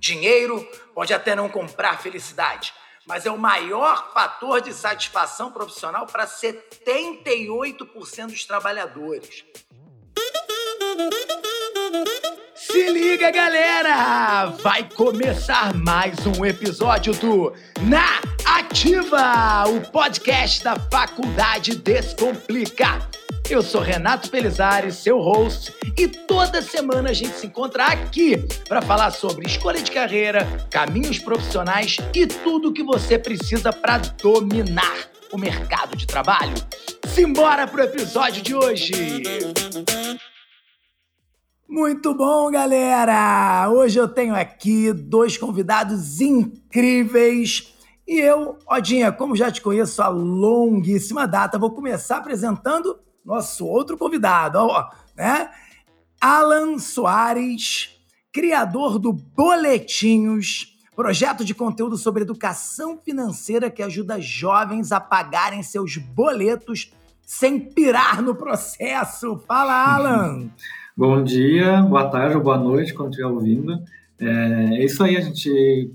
Dinheiro pode até não comprar felicidade, mas é o maior fator de satisfação profissional para 78% dos trabalhadores. Se liga, galera! Vai começar mais um episódio do Na Ativa, o podcast da Faculdade Descomplica. Eu sou Renato Pelizari, seu host, e toda semana a gente se encontra aqui para falar sobre escolha de carreira, caminhos profissionais e tudo que você precisa para dominar o mercado de trabalho. Simbora pro episódio de hoje! Muito bom, galera! Hoje eu tenho aqui dois convidados incríveis. E eu, Odinha, como já te conheço há longuíssima data, vou começar apresentando nosso outro convidado, ó, né? Alan Soares, criador do Boletinhos, projeto de conteúdo sobre educação financeira que ajuda jovens a pagarem seus boletos sem pirar no processo. Fala, Alan! Bom dia, boa tarde ou boa noite, quando estiver ouvindo. É, é isso aí, a gente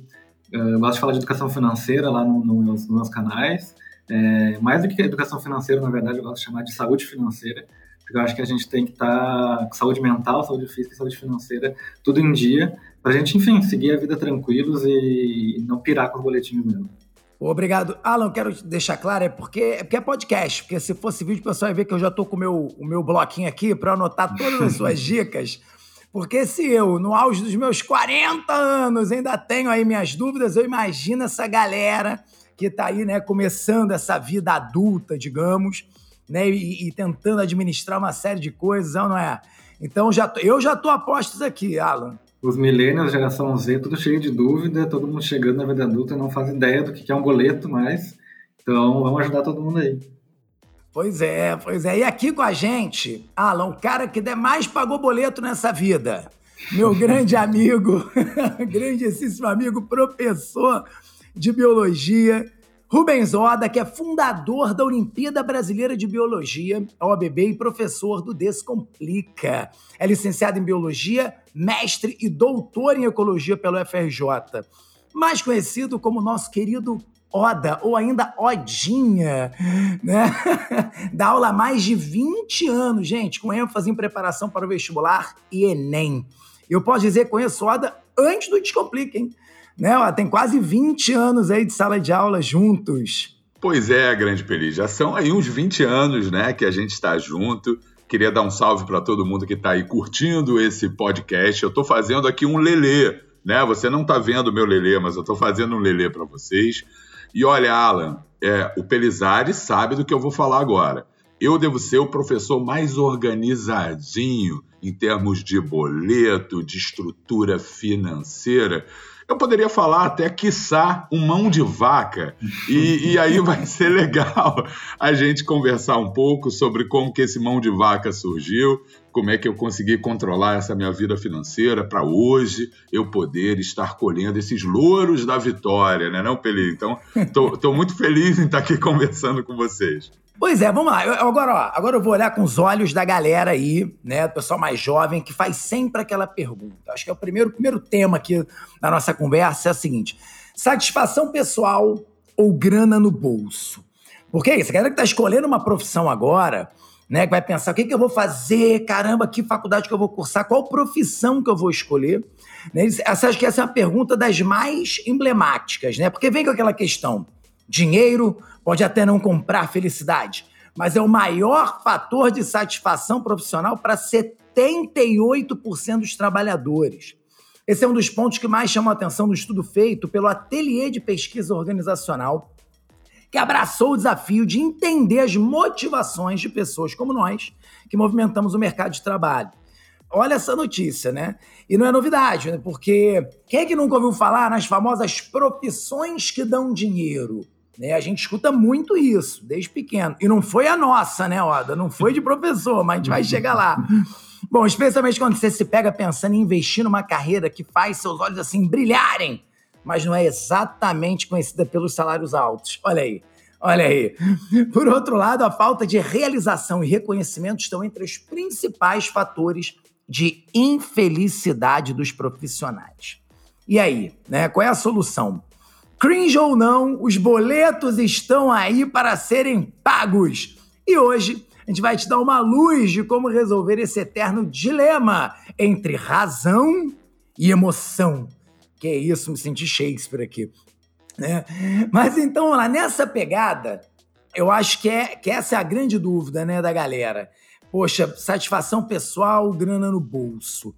uh, gosta de falar de educação financeira lá no, no, nos meus canais. É, mais do que educação financeira, na verdade, eu gosto de chamar de saúde financeira, porque eu acho que a gente tem que estar tá com saúde mental, saúde física e saúde financeira tudo em dia, para a gente, enfim, seguir a vida tranquilos e não pirar com os boletinhos mesmo. Obrigado. Alan, quero deixar claro, é porque, é porque é podcast, porque se fosse vídeo, o pessoal ia ver que eu já estou com o meu, o meu bloquinho aqui para anotar todas as suas dicas. Porque se eu, no auge dos meus 40 anos, ainda tenho aí minhas dúvidas, eu imagino essa galera que está aí, né, começando essa vida adulta, digamos, né, e, e, tentando administrar uma série de coisas, não é? Então já tô, eu já estou a postos aqui, Alan. Os millennials, geração Z, tudo cheio de dúvida, todo mundo chegando na vida adulta e não faz ideia do que é um boleto mais. Então vamos ajudar todo mundo aí. Pois é, pois é. E aqui com a gente, Alan, o cara que mais pagou boleto nessa vida. Meu grande amigo, grandíssimo amigo, professor de Biologia, Rubens Oda, que é fundador da Olimpíada Brasileira de Biologia, OBB, e professor do Descomplica. É licenciado em Biologia, mestre e doutor em Ecologia pelo FRJ. Mais conhecido como nosso querido Oda, ou ainda Odinha, né? Dá aula há mais de 20 anos, gente, com ênfase em preparação para o vestibular e Enem. Eu posso dizer que conheço Oda antes do Descomplica, hein? Né? Ó, tem quase 20 anos aí de sala de aula juntos. Pois é, Grande Peri, já são aí uns 20 anos, né, que a gente está junto. Queria dar um salve para todo mundo que está aí curtindo esse podcast. Eu estou fazendo aqui um lelê, né? Você não está vendo meu lelê, mas eu estou fazendo um lelê para vocês. E olha, Alan, é, o Pelizari sabe do que eu vou falar agora. Eu devo ser o professor mais organizadinho em termos de boleto, de estrutura financeira eu poderia falar até, quiçá, um mão de vaca. E, e, aí vai ser legal a gente conversar um pouco sobre como que esse mão de vaca surgiu, como é que eu consegui controlar essa minha vida financeira para hoje eu poder estar colhendo esses louros da vitória, né, não, Peli? Então, estou muito feliz em estar aqui conversando com vocês. Pois é, vamos lá. Eu, agora, ó, agora eu vou olhar com os olhos da galera aí, né? Do pessoal mais jovem, que faz sempre aquela pergunta. Acho que é o primeiro, primeiro tema aqui da nossa conversa é o seguinte: satisfação pessoal ou grana no bolso? Porque é isso, a galera que tá escolhendo uma profissão agora, né? Que vai pensar, o que, que eu vou fazer? Caramba, que faculdade que eu vou cursar? Qual profissão que eu vou escolher? Né? Essa, acho que essa é uma pergunta das mais emblemáticas, né? Porque vem com aquela questão: dinheiro pode até não comprar felicidade, mas é o maior fator de satisfação profissional para 78% dos trabalhadores. Esse é um dos pontos que mais chamam a atenção no estudo feito pelo Ateliê de Pesquisa Organizacional, que abraçou o desafio de entender as motivações de pessoas como nós, que movimentamos o mercado de trabalho. Olha essa notícia, né? E não é novidade, né? porque quem é que nunca ouviu falar nas famosas profissões que dão dinheiro? Né? A gente escuta muito isso, desde pequeno. E não foi a nossa, né, Oda? Não foi de professor, mas a gente vai chegar lá. Bom, especialmente quando você se pega pensando em investir numa carreira que faz seus olhos assim brilharem, mas não é exatamente conhecida pelos salários altos. Olha aí. Olha aí. Por outro lado, a falta de realização e reconhecimento estão entre os principais fatores de infelicidade dos profissionais. E aí, né? Qual é a solução? Cringe ou não, os boletos estão aí para serem pagos. E hoje a gente vai te dar uma luz de como resolver esse eterno dilema entre razão e emoção. Que é isso, me senti Shakespeare aqui. Né? Mas então, lá, nessa pegada, eu acho que, é, que essa é a grande dúvida né, da galera. Poxa, satisfação pessoal, grana no bolso.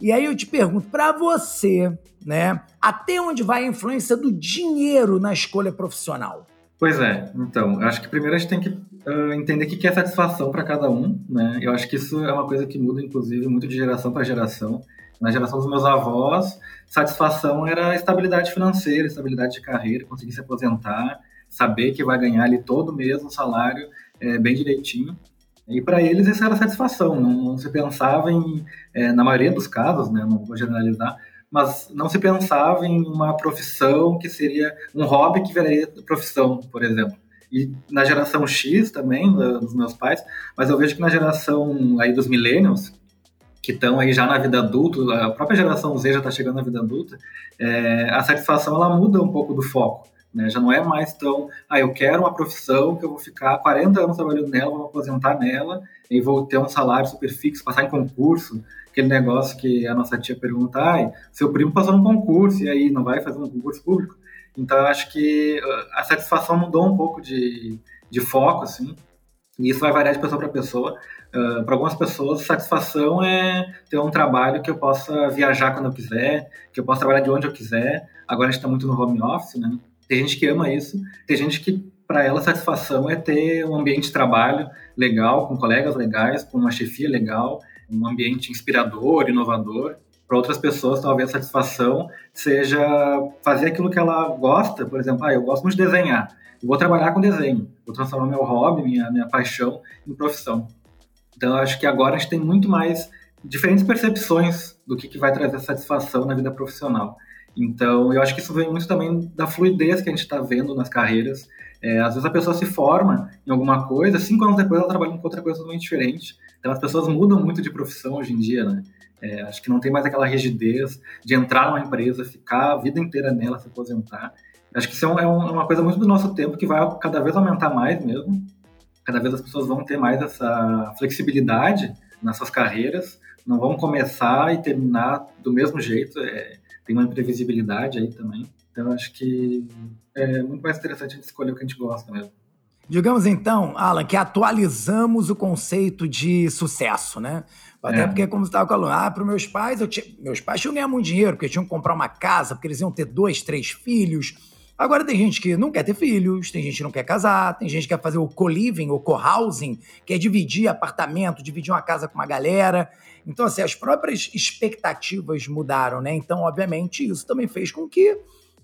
E aí eu te pergunto, para você, né, até onde vai a influência do dinheiro na escolha profissional? Pois é, então, acho que primeiro a gente tem que uh, entender o que é satisfação para cada um, né? Eu acho que isso é uma coisa que muda, inclusive, muito de geração para geração. Na geração dos meus avós, satisfação era estabilidade financeira, estabilidade de carreira, conseguir se aposentar, saber que vai ganhar ali todo mês um salário é, bem direitinho. E para eles isso era satisfação, não, não se pensava em, é, na maioria dos casos, né, não vou generalizar, mas não se pensava em uma profissão que seria um hobby que viraria profissão, por exemplo. E na geração X também, dos meus pais, mas eu vejo que na geração aí dos millennials, que estão aí já na vida adulta, a própria geração Z já está chegando na vida adulta, é, a satisfação ela muda um pouco do foco. Né? Já não é mais tão, ah, eu quero uma profissão que eu vou ficar 40 anos trabalhando nela, vou aposentar nela e vou ter um salário super fixo, passar em concurso, aquele negócio que a nossa tia pergunta, ah, seu primo passou num concurso e aí não vai fazer um concurso público? Então, acho que ah, a satisfação mudou um pouco de, de foco, assim, e isso vai variar de pessoa para pessoa. Uh, para algumas pessoas, satisfação é ter um trabalho que eu possa viajar quando eu quiser, que eu possa trabalhar de onde eu quiser. Agora a gente está muito no home office, né? Tem gente que ama isso, tem gente que para ela satisfação é ter um ambiente de trabalho legal, com colegas legais, com uma chefia legal, um ambiente inspirador, inovador. Para outras pessoas, talvez a satisfação seja fazer aquilo que ela gosta. Por exemplo, ah, eu gosto muito de desenhar. Eu vou trabalhar com desenho. Vou transformar meu hobby, minha, minha paixão, em profissão. Então, acho que agora a gente tem muito mais diferentes percepções do que, que vai trazer satisfação na vida profissional. Então, eu acho que isso vem muito também da fluidez que a gente está vendo nas carreiras. É, às vezes a pessoa se forma em alguma coisa, cinco anos depois ela trabalha com outra coisa totalmente diferente. Então, as pessoas mudam muito de profissão hoje em dia, né? É, acho que não tem mais aquela rigidez de entrar numa empresa, ficar a vida inteira nela, se aposentar. Acho que isso é, um, é, é uma coisa muito do nosso tempo que vai cada vez aumentar mais mesmo. Cada vez as pessoas vão ter mais essa flexibilidade nas suas carreiras, não vão começar e terminar do mesmo jeito. É, tem uma imprevisibilidade aí também. Então, acho que é muito mais interessante a gente escolher o que a gente gosta mesmo. Digamos então, Alan, que atualizamos o conceito de sucesso, né? Até é. porque, como você estava falando, ah, para meus pais, eu tinha, meus pais tinham que ganhar muito dinheiro, porque tinham que comprar uma casa, porque eles iam ter dois, três filhos. Agora tem gente que não quer ter filhos, tem gente que não quer casar, tem gente que quer fazer o co-living, o co-housing, que é dividir apartamento, dividir uma casa com uma galera. Então, assim, as próprias expectativas mudaram, né? Então, obviamente, isso também fez com que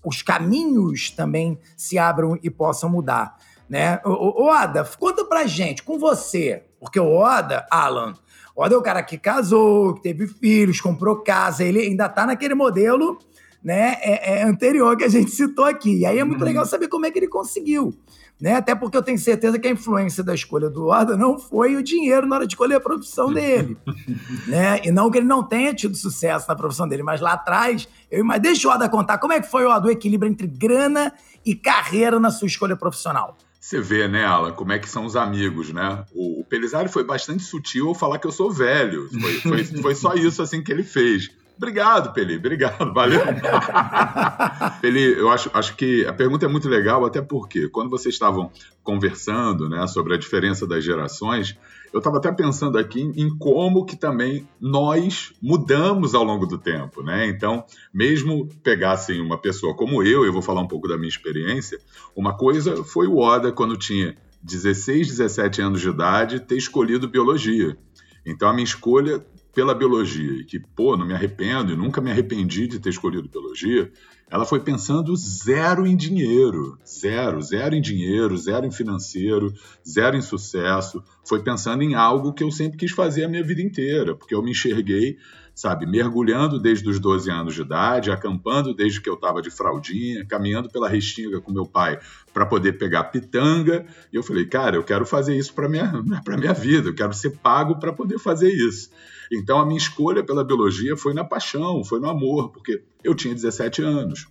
os caminhos também se abram e possam mudar, né? O, Oda, conta pra gente, com você, porque o Oda, Alan, Oda é o cara que casou, que teve filhos, comprou casa, ele ainda tá naquele modelo né, é, é anterior que a gente citou aqui. E aí é muito uhum. legal saber como é que ele conseguiu né? Até porque eu tenho certeza que a influência da escolha do Oda não foi o dinheiro na hora de escolher a profissão dele, né? E não que ele não tenha tido sucesso na profissão dele, mas lá atrás, eu mas deixa o Oda contar como é que foi o equilíbrio entre grana e carreira na sua escolha profissional. Você vê, né, Alan, como é que são os amigos, né? O, o Pelizari foi bastante sutil ao falar que eu sou velho. Foi, foi, foi só isso assim que ele fez. Obrigado, Peli. Obrigado, valeu. Peli, eu acho, acho que a pergunta é muito legal, até porque quando vocês estavam conversando né, sobre a diferença das gerações, eu estava até pensando aqui em como que também nós mudamos ao longo do tempo, né? Então, mesmo pegassem uma pessoa como eu, eu vou falar um pouco da minha experiência, uma coisa foi o Oda, quando tinha 16, 17 anos de idade, ter escolhido biologia. Então, a minha escolha pela biologia e que, pô, não me arrependo e nunca me arrependi de ter escolhido biologia, ela foi pensando zero em dinheiro, zero, zero em dinheiro, zero em financeiro, zero em sucesso. Foi pensando em algo que eu sempre quis fazer a minha vida inteira, porque eu me enxerguei sabe, mergulhando desde os 12 anos de idade, acampando desde que eu estava de fraldinha, caminhando pela restinga com meu pai para poder pegar pitanga. E eu falei, cara, eu quero fazer isso para minha para minha vida, eu quero ser pago para poder fazer isso. Então a minha escolha pela biologia foi na paixão, foi no amor, porque eu tinha 17 anos.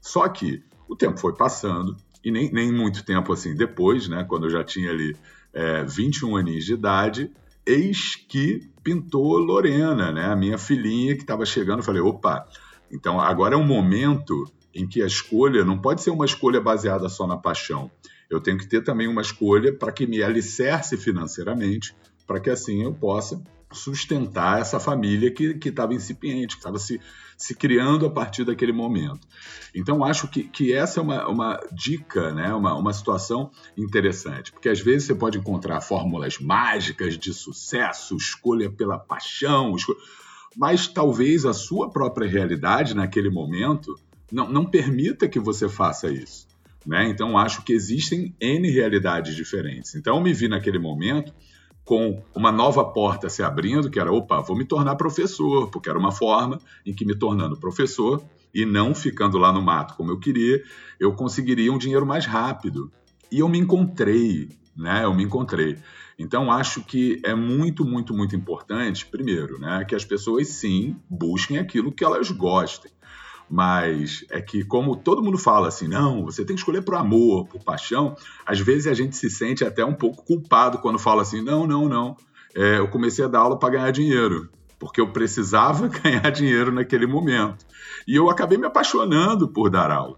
Só que o tempo foi passando, e nem, nem muito tempo assim depois, né, quando eu já tinha ali é, 21 anos de idade, eis que pintou Lorena, né, a minha filhinha que estava chegando. Eu falei, opa, então agora é um momento em que a escolha não pode ser uma escolha baseada só na paixão. Eu tenho que ter também uma escolha para que me alicerce financeiramente, para que assim eu possa sustentar essa família que estava incipiente, que estava se, se criando a partir daquele momento. Então, acho que, que essa é uma, uma dica, né? uma, uma situação interessante, porque às vezes você pode encontrar fórmulas mágicas de sucesso, escolha pela paixão, escolha... mas talvez a sua própria realidade naquele momento não, não permita que você faça isso. Né? Então, acho que existem N realidades diferentes. Então, eu me vi naquele momento com uma nova porta se abrindo, que era, opa, vou me tornar professor, porque era uma forma em que me tornando professor e não ficando lá no mato como eu queria, eu conseguiria um dinheiro mais rápido. E eu me encontrei, né? Eu me encontrei. Então acho que é muito, muito, muito importante, primeiro, né, que as pessoas sim busquem aquilo que elas gostem. Mas é que, como todo mundo fala assim, não, você tem que escolher por amor, por paixão, às vezes a gente se sente até um pouco culpado quando fala assim, não, não, não. É, eu comecei a dar aula para ganhar dinheiro, porque eu precisava ganhar dinheiro naquele momento. E eu acabei me apaixonando por dar aula.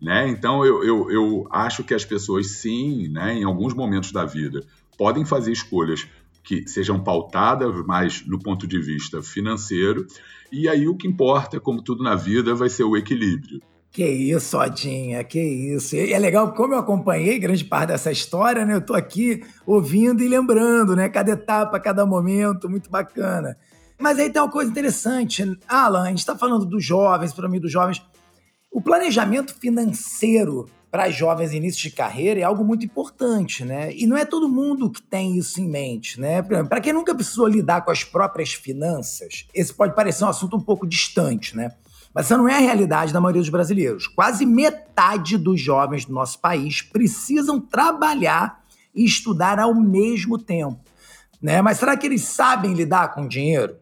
Né? Então, eu, eu, eu acho que as pessoas, sim, né, em alguns momentos da vida, podem fazer escolhas que sejam pautadas mais no ponto de vista financeiro e aí o que importa, como tudo na vida, vai ser o equilíbrio. Que isso, Odinha, que isso. E é legal, como eu acompanhei grande parte dessa história, né? Eu tô aqui ouvindo e lembrando, né? Cada etapa, cada momento, muito bacana. Mas aí tem uma coisa interessante. Alan, a gente está falando dos jovens, para mim, dos jovens. O planejamento financeiro para jovens início de carreira é algo muito importante, né? E não é todo mundo que tem isso em mente, né? Para quem nunca precisou lidar com as próprias finanças, esse pode parecer um assunto um pouco distante, né? Mas essa não é a realidade da maioria dos brasileiros. Quase metade dos jovens do nosso país precisam trabalhar e estudar ao mesmo tempo. Né? Mas será que eles sabem lidar com dinheiro?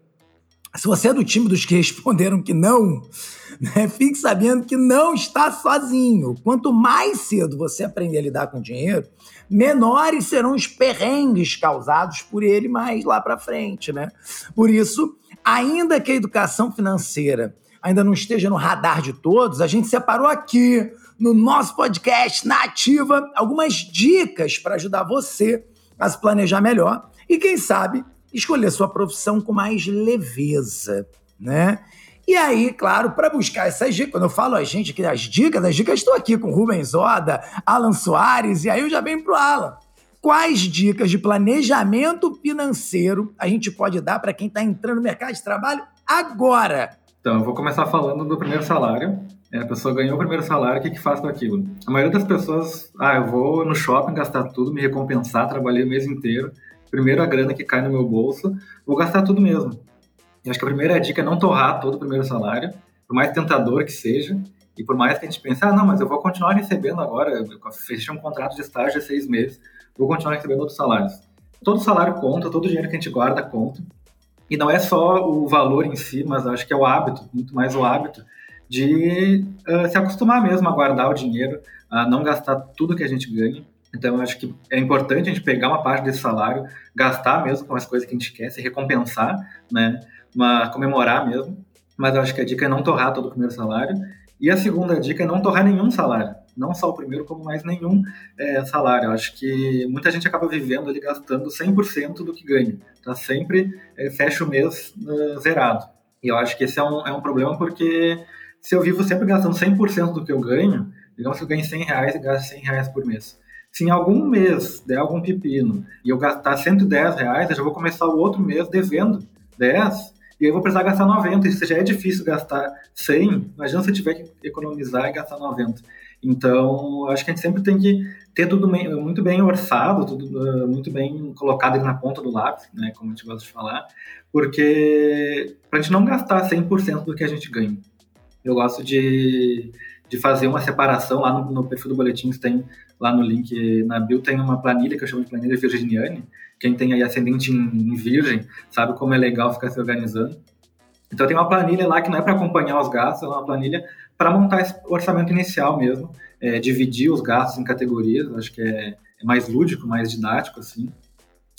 Se você é do time dos que responderam que não, né, fique sabendo que não está sozinho. Quanto mais cedo você aprender a lidar com dinheiro, menores serão os perrengues causados por ele mais lá para frente, né? Por isso, ainda que a educação financeira ainda não esteja no radar de todos, a gente separou aqui no nosso podcast na Ativa algumas dicas para ajudar você a se planejar melhor e quem sabe escolher sua profissão com mais leveza, né? E aí, claro, para buscar essas dicas, quando eu falo a gente aqui das dicas, as dicas estou aqui com Rubens Oda, Alan Soares, e aí eu já venho pro Alan. Quais dicas de planejamento financeiro a gente pode dar para quem está entrando no mercado de trabalho agora? Então, eu vou começar falando do primeiro salário. É, a pessoa ganhou o primeiro salário, o que, que faz com aquilo? A maioria das pessoas, ah, eu vou no shopping gastar tudo, me recompensar, trabalhei o mês inteiro, primeiro a grana que cai no meu bolso, vou gastar tudo mesmo. Acho que a primeira dica é não torrar todo o primeiro salário, por mais tentador que seja, e por mais que a gente pense, ah, não, mas eu vou continuar recebendo agora, fechei um contrato de estágio de seis meses, vou continuar recebendo outros salários. Todo salário conta, todo dinheiro que a gente guarda conta. E não é só o valor em si, mas acho que é o hábito, muito mais o hábito de uh, se acostumar mesmo a guardar o dinheiro, a não gastar tudo que a gente ganha. Então, eu acho que é importante a gente pegar uma parte desse salário, gastar mesmo com as coisas que a gente quer, se recompensar, né? Comemorar mesmo. Mas eu acho que a dica é não torrar todo o primeiro salário. E a segunda dica é não torrar nenhum salário. Não só o primeiro, como mais nenhum é, salário. Eu acho que muita gente acaba vivendo ali gastando 100% do que ganha. Tá sempre, é, fecha o mês uh, zerado. E eu acho que esse é um, é um problema porque se eu vivo sempre gastando 100% do que eu ganho, digamos que eu ganho 100 reais e gasto 100 reais por mês se em algum mês der algum pepino e eu gastar 110 reais, eu já vou começar o outro mês devendo 10 e aí eu vou precisar gastar 90, e se já é difícil gastar 100, imagina se eu tiver que economizar e gastar 90. Então, acho que a gente sempre tem que ter tudo muito bem orçado, tudo muito bem colocado na ponta do lápis, né, como a gente gosta de falar, porque para a gente não gastar 100% do que a gente ganha. Eu gosto de, de fazer uma separação lá no, no perfil do boletim, tem lá no link na bio, tem uma planilha que eu chamo de planilha virginiane, quem tem aí ascendente em, em virgem sabe como é legal ficar se organizando. Então tem uma planilha lá que não é para acompanhar os gastos, é uma planilha para montar esse orçamento inicial mesmo, é, dividir os gastos em categorias, acho que é, é, mais lúdico, mais didático, assim.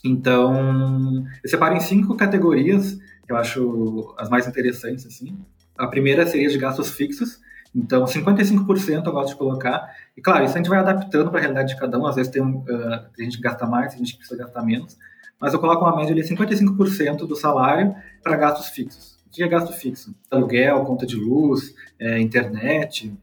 Então, eu separo em cinco categorias, que eu acho as mais interessantes, assim. A primeira seria de gastos fixos, então 55% eu gosto de colocar, e claro, isso a gente vai adaptando para a realidade de cada um, às vezes tem, uh, tem gente que gasta mais, tem gente precisa gastar menos, mas eu coloco uma média ali 55% do salário para gastos fixos. O que é gasto fixo? Aluguel, conta de luz, é, internet.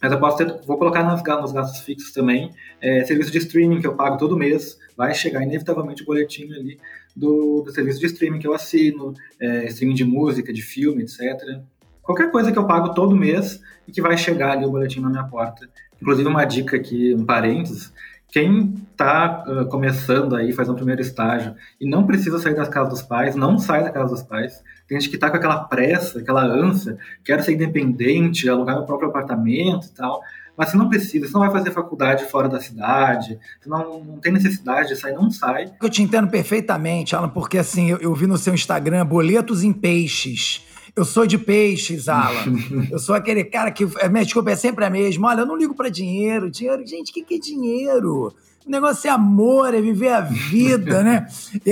Mas eu posso ter, vou colocar nos, nos gastos fixos também é, serviço de streaming que eu pago todo mês. Vai chegar inevitavelmente o boletim ali do, do serviço de streaming que eu assino, é, streaming de música, de filme, etc. Qualquer coisa que eu pago todo mês e que vai chegar ali o boletim na minha porta. Inclusive, uma dica aqui, um parênteses, quem está uh, começando aí, faz um primeiro estágio e não precisa sair das casas dos pais, não sai da casa dos pais. Tem gente que está com aquela pressa, aquela ânsia, quero ser independente, alugar meu próprio apartamento e tal. Mas você não precisa, você não vai fazer faculdade fora da cidade, você não, não tem necessidade de sair, não sai. Eu te entendo perfeitamente, Alan, porque assim, eu, eu vi no seu Instagram boletos em peixes. Eu sou de peixes, Alan. eu sou aquele cara que. A minha desculpa é sempre a mesma. Olha, eu não ligo para dinheiro. Dinheiro, gente, o que, que é dinheiro? O negócio é amor, é viver a vida, né?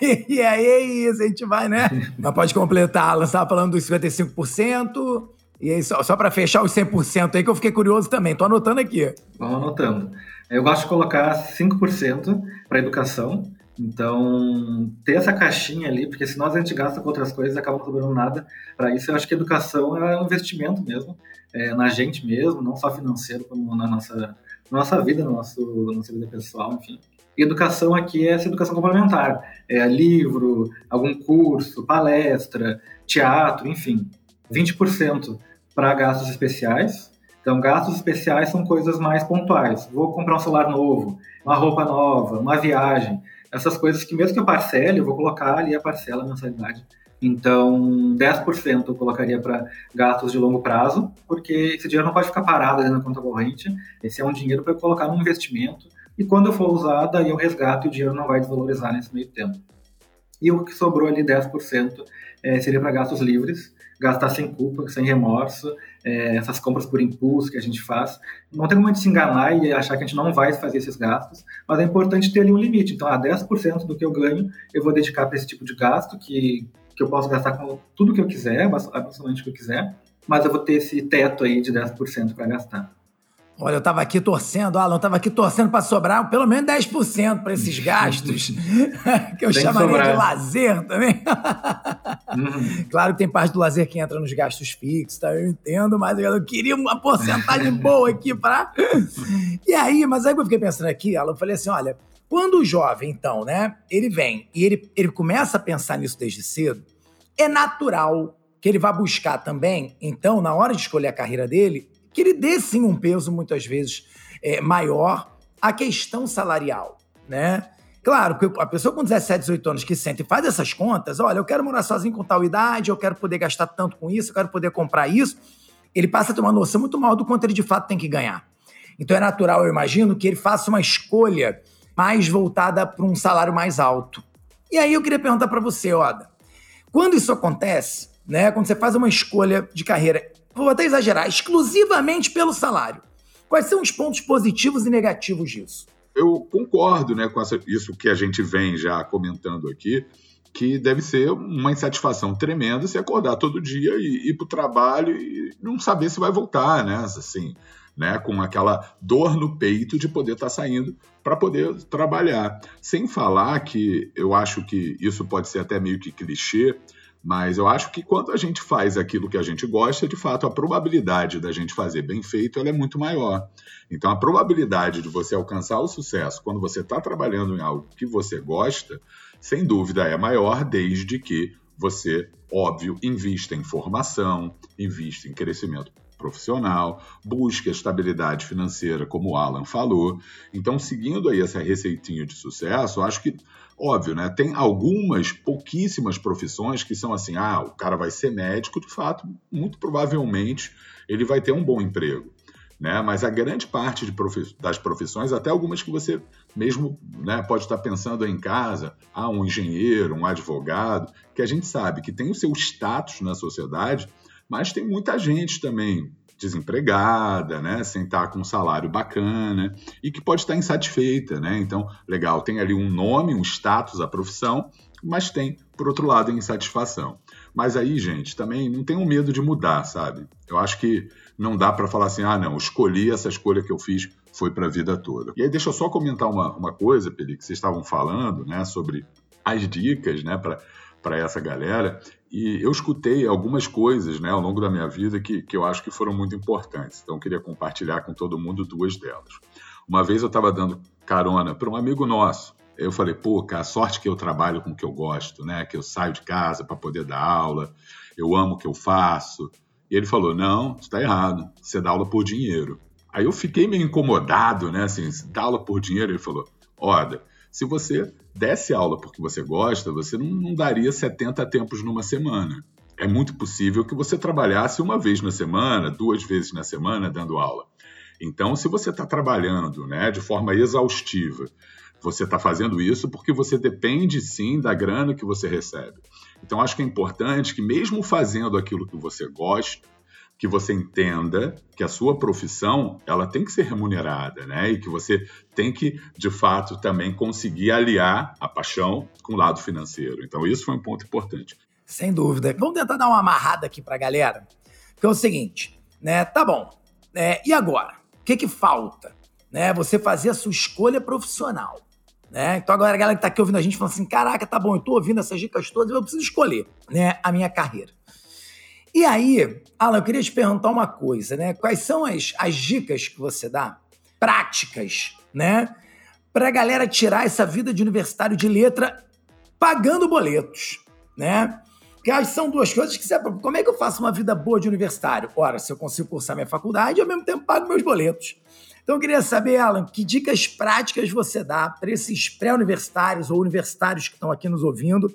E, e aí é isso, a gente vai, né? Mas pode completar, Alan. Você estava falando dos 55%. E aí, só, só para fechar os 100% aí, que eu fiquei curioso também. Tô anotando aqui. Vamos anotando. Eu gosto de colocar 5% para educação, então, ter essa caixinha ali, porque senão a gente gasta com outras coisas acaba sobrando nada. Para isso, eu acho que educação é um investimento mesmo, é, na gente mesmo, não só financeiro, como na nossa, na nossa vida, na nossa, nossa vida pessoal, enfim. E educação aqui é essa educação complementar. É livro, algum curso, palestra, teatro, enfim. 20% para gastos especiais. Então, gastos especiais são coisas mais pontuais. Vou comprar um celular novo, uma roupa nova, uma viagem essas coisas que mesmo que eu parcele, eu vou colocar ali a parcela, a mensalidade. Então, 10% eu colocaria para gastos de longo prazo, porque esse dinheiro não pode ficar parado ali na conta corrente. Esse é um dinheiro para colocar num investimento. E quando eu for usar, daí eu resgato e o dinheiro não vai desvalorizar nesse meio tempo. E o que sobrou ali, 10%, é, seria para gastos livres, gastar sem culpa, sem remorso, é, essas compras por impulso que a gente faz. Não tem como a gente se enganar e achar que a gente não vai fazer esses gastos, mas é importante ter ali um limite. Então, a 10% do que eu ganho, eu vou dedicar para esse tipo de gasto, que, que eu posso gastar com tudo que eu quiser, absolutamente o que eu quiser, mas eu vou ter esse teto aí de 10% para gastar. Olha, eu estava aqui torcendo, Alan, eu estava aqui torcendo para sobrar pelo menos 10% para esses gastos, que eu tem chamaria de lazer também. uhum. Claro que tem parte do lazer que entra nos gastos fixos, tá? eu entendo, mas eu queria uma porcentagem boa aqui para. e aí, mas aí eu fiquei pensando aqui, Alan, eu falei assim: olha, quando o jovem, então, né, ele vem e ele, ele começa a pensar nisso desde cedo, é natural que ele vá buscar também, então, na hora de escolher a carreira dele, que ele dê sim um peso muitas vezes é, maior à questão salarial, né? Claro, que a pessoa com 17, 18 anos que sente e faz essas contas, olha, eu quero morar sozinho com tal idade, eu quero poder gastar tanto com isso, eu quero poder comprar isso, ele passa a ter uma noção muito maior do quanto ele de fato tem que ganhar. Então é natural, eu imagino, que ele faça uma escolha mais voltada para um salário mais alto. E aí eu queria perguntar para você, Oda, quando isso acontece, né, quando você faz uma escolha de carreira vou até exagerar, exclusivamente pelo salário. Quais são os pontos positivos e negativos disso? Eu concordo né, com essa, isso que a gente vem já comentando aqui, que deve ser uma insatisfação tremenda se acordar todo dia e ir para o trabalho e não saber se vai voltar, né? Assim, né? Com aquela dor no peito de poder estar tá saindo para poder trabalhar. Sem falar que eu acho que isso pode ser até meio que clichê, mas eu acho que quando a gente faz aquilo que a gente gosta, de fato, a probabilidade da gente fazer bem feito é muito maior. Então, a probabilidade de você alcançar o sucesso quando você está trabalhando em algo que você gosta, sem dúvida é maior, desde que você, óbvio, invista em formação, invista em crescimento profissional, busque a estabilidade financeira, como o Alan falou. Então, seguindo aí essa receitinha de sucesso, acho que, óbvio, né? Tem algumas, pouquíssimas profissões que são assim: ah, o cara vai ser médico, de fato, muito provavelmente ele vai ter um bom emprego. Né? Mas a grande parte profi das profissões, até algumas que você mesmo né, pode estar pensando em casa, ah, um engenheiro, um advogado, que a gente sabe que tem o seu status na sociedade, mas tem muita gente também desempregada, né, sem estar com um salário bacana e que pode estar insatisfeita, né? Então, legal, tem ali um nome, um status, a profissão, mas tem, por outro lado, insatisfação. Mas aí, gente, também não tenham medo de mudar, sabe? Eu acho que não dá para falar assim, ah, não, escolhi essa escolha que eu fiz foi para a vida toda. E aí deixa eu só comentar uma, uma coisa, Peli, que vocês estavam falando, né, sobre as dicas, né, para essa galera. E eu escutei algumas coisas, né, ao longo da minha vida que, que eu acho que foram muito importantes. Então, eu queria compartilhar com todo mundo duas delas. Uma vez eu estava dando carona para um amigo nosso. Eu falei, pô, cara, sorte que eu trabalho com o que eu gosto, né? Que eu saio de casa para poder dar aula, eu amo o que eu faço, e ele falou: não, está errado, você dá aula por dinheiro. Aí eu fiquei meio incomodado, né? Assim, dá aula por dinheiro. Ele falou: olha, se você desse aula porque você gosta, você não, não daria 70 tempos numa semana. É muito possível que você trabalhasse uma vez na semana, duas vezes na semana dando aula. Então, se você está trabalhando né, de forma exaustiva, você está fazendo isso porque você depende sim da grana que você recebe. Então, acho que é importante que, mesmo fazendo aquilo que você gosta, que você entenda que a sua profissão ela tem que ser remunerada, né? E que você tem que, de fato, também conseguir aliar a paixão com o lado financeiro. Então, isso foi um ponto importante. Sem dúvida. Vamos tentar dar uma amarrada aqui para a galera. Que é o seguinte, né? Tá bom. É, e agora? O que, que falta? Né? Você fazer a sua escolha profissional. Né? Então agora a galera que tá aqui ouvindo a gente fala assim: caraca, tá bom, eu tô ouvindo essas dicas todas, eu preciso escolher né, a minha carreira. E aí, Alan, eu queria te perguntar uma coisa, né? Quais são as, as dicas que você dá, práticas, né? Pra galera tirar essa vida de universitário de letra pagando boletos, né? Porque são duas coisas que você. Como é que eu faço uma vida boa de universitário? Ora, se eu consigo cursar minha faculdade, ao mesmo tempo pago meus boletos. Então eu queria saber, Alan, que dicas práticas você dá para esses pré-universitários ou universitários que estão aqui nos ouvindo,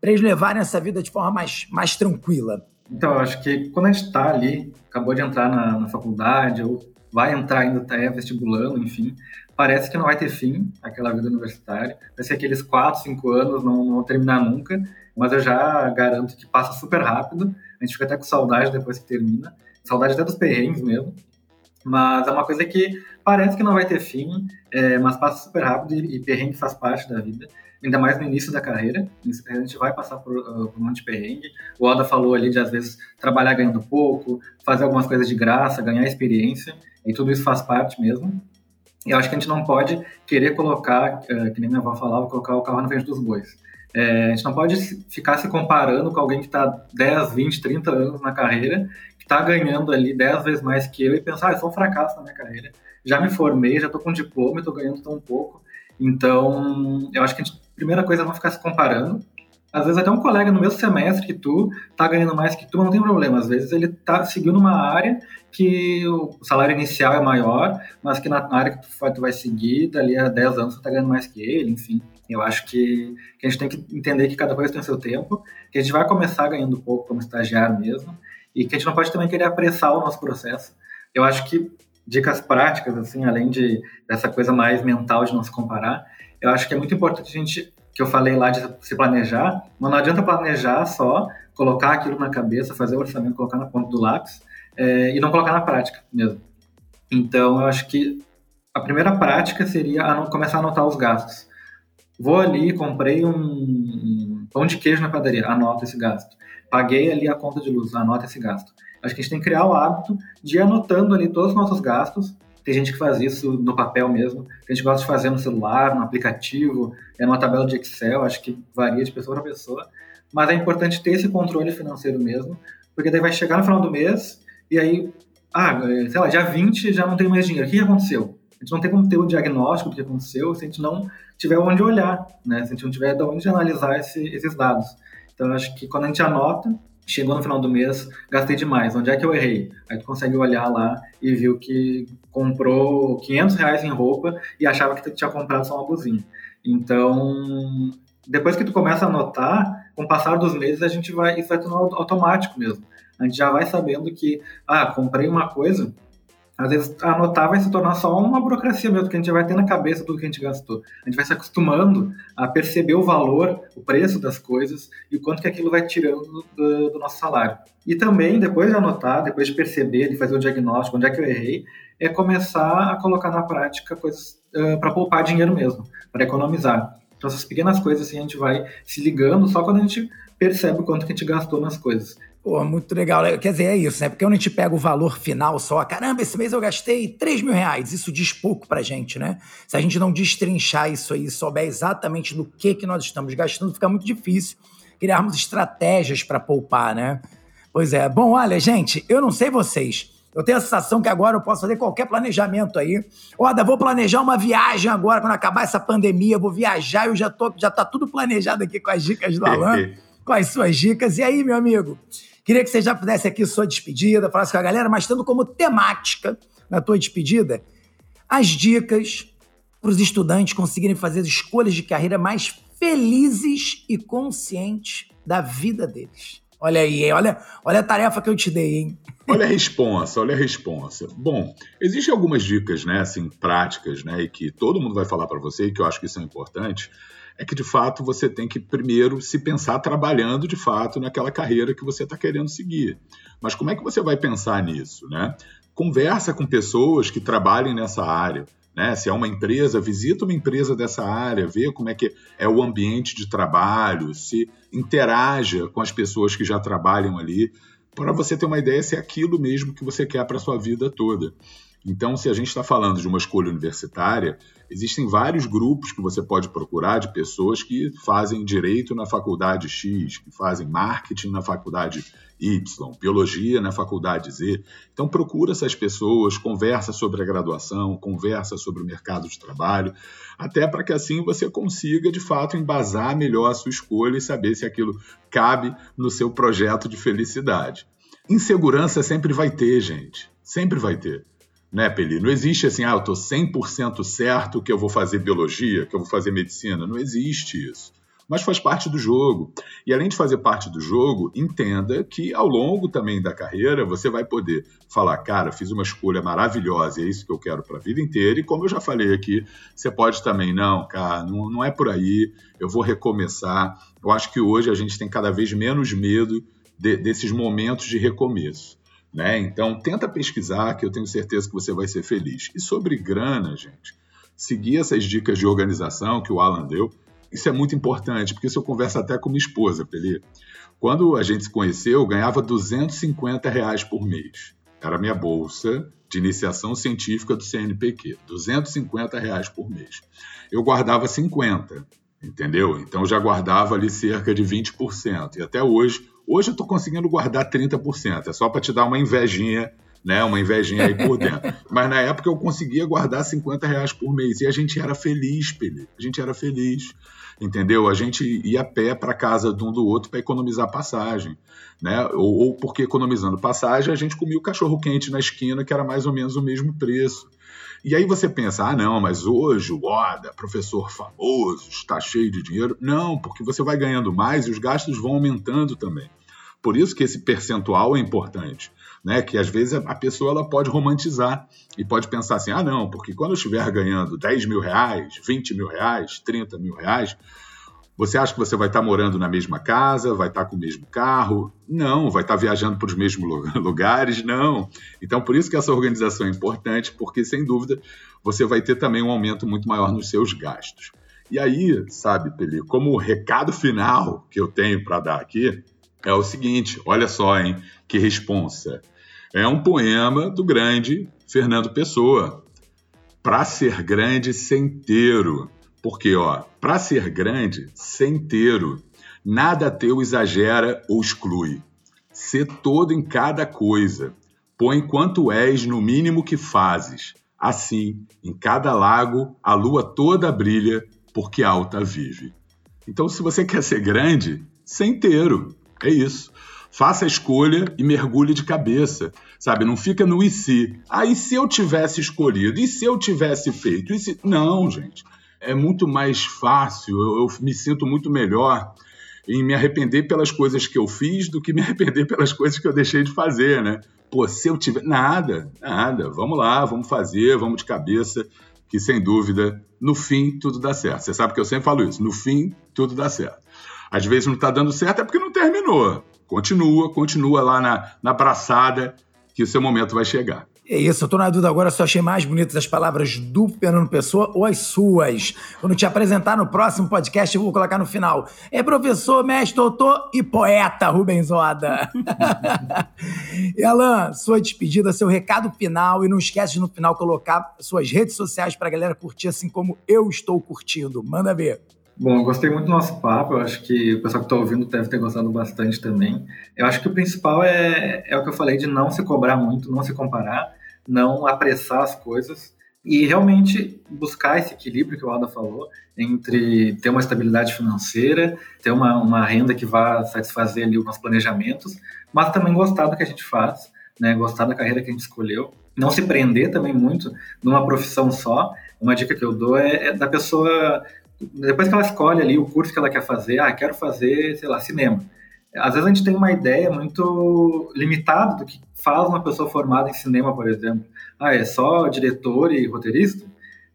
para eles levarem essa vida de forma mais, mais tranquila? Então, eu acho que quando a gente está ali, acabou de entrar na, na, faculdade, ou vai entrar ainda, está vestibulando, enfim, parece que não vai ter fim aquela vida universitária. Vai ser aqueles quatro, cinco anos, não, não terminar nunca, mas eu já garanto que passa super rápido. A gente fica até com saudade depois que termina. Saudade até dos perrengues mesmo. Mas é uma coisa que parece que não vai ter fim, é, mas passa super rápido e, e perrengue faz parte da vida, ainda mais no início da carreira. A gente vai passar por, uh, por um monte de perrengue. O Oda falou ali de, às vezes, trabalhar ganhando pouco, fazer algumas coisas de graça, ganhar experiência, e tudo isso faz parte mesmo. E eu acho que a gente não pode querer colocar, uh, que nem minha avó falava, colocar o carro na frente dos bois. É, a gente não pode ficar se comparando com alguém que está 10, 20, 30 anos na carreira está ganhando ali 10 vezes mais que eu e pensar, ah, eu sou um fracasso na minha carreira. Já me formei, já estou com diploma e estou ganhando tão pouco. Então, eu acho que a, gente, primeira coisa não ficar se comparando. Às vezes até um colega no mesmo semestre que tu está ganhando mais que tu, não tem problema. Às vezes ele tá seguindo uma área que o salário inicial é maior, mas que na área que tu, tu vai seguir, dali a 10 anos tu está ganhando mais que ele, enfim. Eu acho que, que, a gente tem que entender que cada coisa tem seu tempo, que a gente vai começar ganhando pouco como estagiário mesmo, e que a gente não pode também querer apressar o nosso processo. Eu acho que dicas práticas, assim, além de dessa coisa mais mental de não se comparar, eu acho que é muito importante a gente, que eu falei lá de se planejar, mas não adianta planejar só, colocar aquilo na cabeça, fazer o orçamento, colocar na ponta do lápis é, e não colocar na prática mesmo. Então, eu acho que a primeira prática seria a começar a anotar os gastos. Vou ali, comprei um pão de queijo na padaria, anota esse gasto paguei ali a conta de luz, anota esse gasto. Acho que a gente tem que criar o hábito de ir anotando ali todos os nossos gastos. Tem gente que faz isso no papel mesmo, a gente gosta de fazer no celular, no aplicativo, é numa tabela de Excel, acho que varia de pessoa para pessoa. Mas é importante ter esse controle financeiro mesmo, porque daí vai chegar no final do mês e aí, ah, sei lá, dia 20 já não tem mais dinheiro. O que aconteceu? A gente não tem como ter o diagnóstico do que aconteceu se a gente não tiver onde olhar, né? Se a gente não tiver de onde analisar esse, esses dados. Então, acho que quando a gente anota, chegou no final do mês, gastei demais, onde é que eu errei? Aí tu consegue olhar lá e viu que comprou 500 reais em roupa e achava que tu tinha comprado só uma blusinha. Então, depois que tu começa a anotar, com o passar dos meses, a gente vai, isso vai tornar automático mesmo. A gente já vai sabendo que, ah, comprei uma coisa, às vezes anotar vai se tornar só uma burocracia mesmo, que a gente vai ter na cabeça tudo que a gente gastou. A gente vai se acostumando a perceber o valor, o preço das coisas e o quanto que aquilo vai tirando do, do nosso salário. E também, depois de anotar, depois de perceber, de fazer o diagnóstico, onde é que eu errei, é começar a colocar na prática coisas uh, para poupar dinheiro mesmo, para economizar. Então, essas pequenas coisas assim, a gente vai se ligando só quando a gente percebe o quanto que a gente gastou nas coisas. Pô, muito legal. Quer dizer, é isso, né? Porque quando a gente pega o valor final só, caramba, esse mês eu gastei 3 mil reais. Isso diz pouco pra gente, né? Se a gente não destrinchar isso aí, souber exatamente do que, que nós estamos gastando, fica muito difícil criarmos estratégias para poupar, né? Pois é. Bom, olha, gente, eu não sei vocês. Eu tenho a sensação que agora eu posso fazer qualquer planejamento aí. Olha, vou planejar uma viagem agora, quando acabar essa pandemia, eu vou viajar, eu já, tô, já tá tudo planejado aqui com as dicas do Alan, com as suas dicas. E aí, meu amigo? Queria que você já pudesse aqui sua despedida, falasse com a galera, mas tendo como temática na tua despedida as dicas para os estudantes conseguirem fazer escolhas de carreira mais felizes e conscientes da vida deles. Olha aí, olha, olha a tarefa que eu te dei, hein? Olha a responsa, olha a responsa. Bom, existem algumas dicas, né, assim, práticas, né, e que todo mundo vai falar para você e que eu acho que são importantes é que de fato você tem que primeiro se pensar trabalhando de fato naquela carreira que você está querendo seguir. Mas como é que você vai pensar nisso, né? Conversa com pessoas que trabalhem nessa área. Né? Se é uma empresa, visita uma empresa dessa área, vê como é que é o ambiente de trabalho, se interaja com as pessoas que já trabalham ali, para você ter uma ideia se é aquilo mesmo que você quer para a sua vida toda. Então, se a gente está falando de uma escolha universitária, existem vários grupos que você pode procurar de pessoas que fazem direito na faculdade X, que fazem marketing na faculdade Y, biologia na faculdade Z. Então, procura essas pessoas, conversa sobre a graduação, conversa sobre o mercado de trabalho, até para que assim você consiga, de fato, embasar melhor a sua escolha e saber se aquilo cabe no seu projeto de felicidade. Insegurança sempre vai ter, gente. Sempre vai ter né, Peli? Não existe assim, ah, eu estou 100% certo que eu vou fazer biologia, que eu vou fazer medicina. Não existe isso. Mas faz parte do jogo. E além de fazer parte do jogo, entenda que ao longo também da carreira você vai poder falar, cara, fiz uma escolha maravilhosa é isso que eu quero para a vida inteira. E como eu já falei aqui, você pode também, não, cara, não, não é por aí, eu vou recomeçar. Eu acho que hoje a gente tem cada vez menos medo de, desses momentos de recomeço. Né? Então, tenta pesquisar, que eu tenho certeza que você vai ser feliz. E sobre grana, gente, seguir essas dicas de organização que o Alan deu, isso é muito importante, porque isso eu converso até com minha esposa, Peli. Quando a gente se conheceu, eu ganhava 250 reais por mês. Era minha bolsa de iniciação científica do CNPq, 250 reais por mês. Eu guardava 50, entendeu? Então eu já guardava ali cerca de 20%. E até hoje Hoje eu estou conseguindo guardar 30%, é só para te dar uma invejinha, né? Uma invejinha aí por dentro. Mas na época eu conseguia guardar 50 reais por mês e a gente era feliz, Pele. A gente era feliz, entendeu? A gente ia a pé para casa de um do outro para economizar passagem, né? Ou, ou porque economizando passagem a gente comia o cachorro quente na esquina que era mais ou menos o mesmo preço. E aí você pensa, ah, não, mas hoje o Oda, professor famoso, está cheio de dinheiro. Não, porque você vai ganhando mais e os gastos vão aumentando também. Por isso que esse percentual é importante, né? Que às vezes a pessoa ela pode romantizar e pode pensar assim, ah, não, porque quando eu estiver ganhando 10 mil reais, 20 mil reais, 30 mil reais, você acha que você vai estar morando na mesma casa, vai estar com o mesmo carro? Não. Vai estar viajando para os mesmos lugares? Não. Então, por isso que essa organização é importante, porque, sem dúvida, você vai ter também um aumento muito maior nos seus gastos. E aí, sabe, Peli, como recado final que eu tenho para dar aqui é o seguinte: olha só, hein, que responsa. É um poema do grande Fernando Pessoa. Para ser grande sem inteiro. Porque, ó, para ser grande, centeiro, nada teu exagera ou exclui. Sê todo em cada coisa. Põe quanto és no mínimo que fazes. Assim, em cada lago, a lua toda brilha, porque alta vive. Então, se você quer ser grande, centeiro. É isso. Faça a escolha e mergulhe de cabeça, sabe? Não fica no e se. Ah, e se eu tivesse escolhido? E se eu tivesse feito? E se... Não, gente. É muito mais fácil, eu, eu me sinto muito melhor em me arrepender pelas coisas que eu fiz do que me arrepender pelas coisas que eu deixei de fazer, né? Pô, se eu tiver. Nada, nada. Vamos lá, vamos fazer, vamos de cabeça, que sem dúvida, no fim, tudo dá certo. Você sabe que eu sempre falo isso: no fim, tudo dá certo. Às vezes não está dando certo é porque não terminou. Continua, continua lá na, na braçada que o seu momento vai chegar. É isso, eu tô na dúvida agora se eu achei mais bonitas as palavras do Fernando Pessoa ou as suas. Quando te apresentar no próximo podcast, eu vou colocar no final. É professor, mestre, doutor e poeta, Rubens Oda. e Alan, sua despedida, seu recado final e não esquece de no final colocar suas redes sociais pra galera curtir assim como eu estou curtindo. Manda ver. Bom, gostei muito do nosso papo, eu acho que o pessoal que está ouvindo deve ter gostado bastante também. Eu acho que o principal é, é o que eu falei de não se cobrar muito, não se comparar, não apressar as coisas e realmente buscar esse equilíbrio que o Alda falou entre ter uma estabilidade financeira, ter uma, uma renda que vá satisfazer ali os planejamentos, mas também gostar do que a gente faz, né, gostar da carreira que a gente escolheu, não se prender também muito numa profissão só. Uma dica que eu dou é, é da pessoa depois que ela escolhe ali o curso que ela quer fazer, ah, quero fazer, sei lá, cinema. Às vezes a gente tem uma ideia muito limitada do que faz uma pessoa formada em cinema, por exemplo. Ah, é só diretor e roteirista?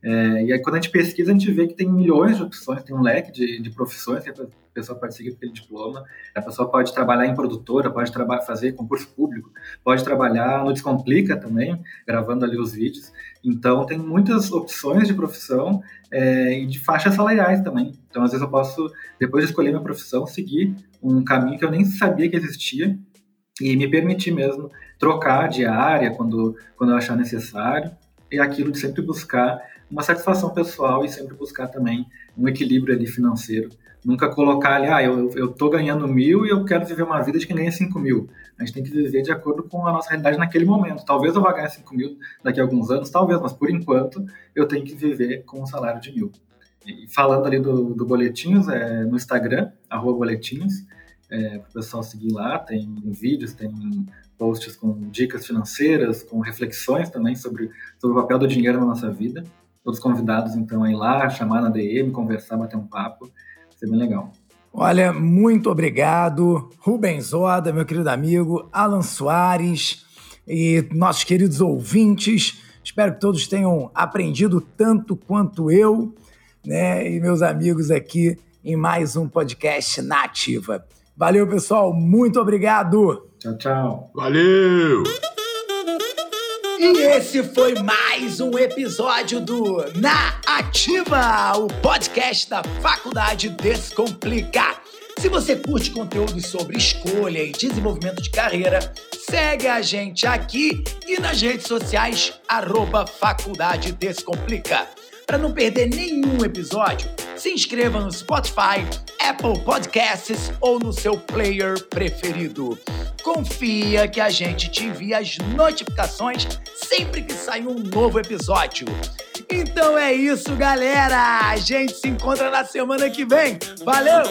É, e aí, quando a gente pesquisa, a gente vê que tem milhões de opções, tem um leque de, de profissões que a pessoa pode seguir aquele diploma. A pessoa pode trabalhar em produtora, pode fazer concurso público, pode trabalhar no Descomplica também, gravando ali os vídeos. Então, tem muitas opções de profissão é, e de faixas salariais também. Então, às vezes, eu posso, depois de escolher minha profissão, seguir um caminho que eu nem sabia que existia e me permitir mesmo trocar de área quando, quando eu achar necessário e aquilo de sempre buscar uma satisfação pessoal e sempre buscar também um equilíbrio ali financeiro. Nunca colocar ali, ah, eu, eu tô ganhando mil e eu quero viver uma vida de quem ganha cinco mil. A gente tem que viver de acordo com a nossa realidade naquele momento. Talvez eu vá ganhar cinco mil daqui a alguns anos, talvez, mas por enquanto eu tenho que viver com um salário de mil. E falando ali do, do Boletinhos, é, no Instagram, arroba Boletinhos, é, para o pessoal seguir lá, tem vídeos, tem posts com dicas financeiras, com reflexões também sobre, sobre o papel do dinheiro na nossa vida. Todos convidados, então, a ir lá, chamar na DM, conversar, bater um papo. Vai ser bem legal. Olha, muito obrigado, Rubens Oda, meu querido amigo, Alan Soares e nossos queridos ouvintes. Espero que todos tenham aprendido tanto quanto eu, né? E meus amigos aqui em mais um podcast na Ativa. Valeu, pessoal. Muito obrigado. Tchau, tchau. Valeu! E esse foi mais um episódio do Na Ativa, o podcast da Faculdade Descomplica. Se você curte conteúdos sobre escolha e desenvolvimento de carreira, segue a gente aqui e nas redes sociais, arroba Faculdade Descomplica. Para não perder nenhum episódio, se inscreva no Spotify, Apple Podcasts ou no seu player preferido. Confia que a gente te envia as notificações sempre que sair um novo episódio. Então é isso, galera! A gente se encontra na semana que vem. Valeu!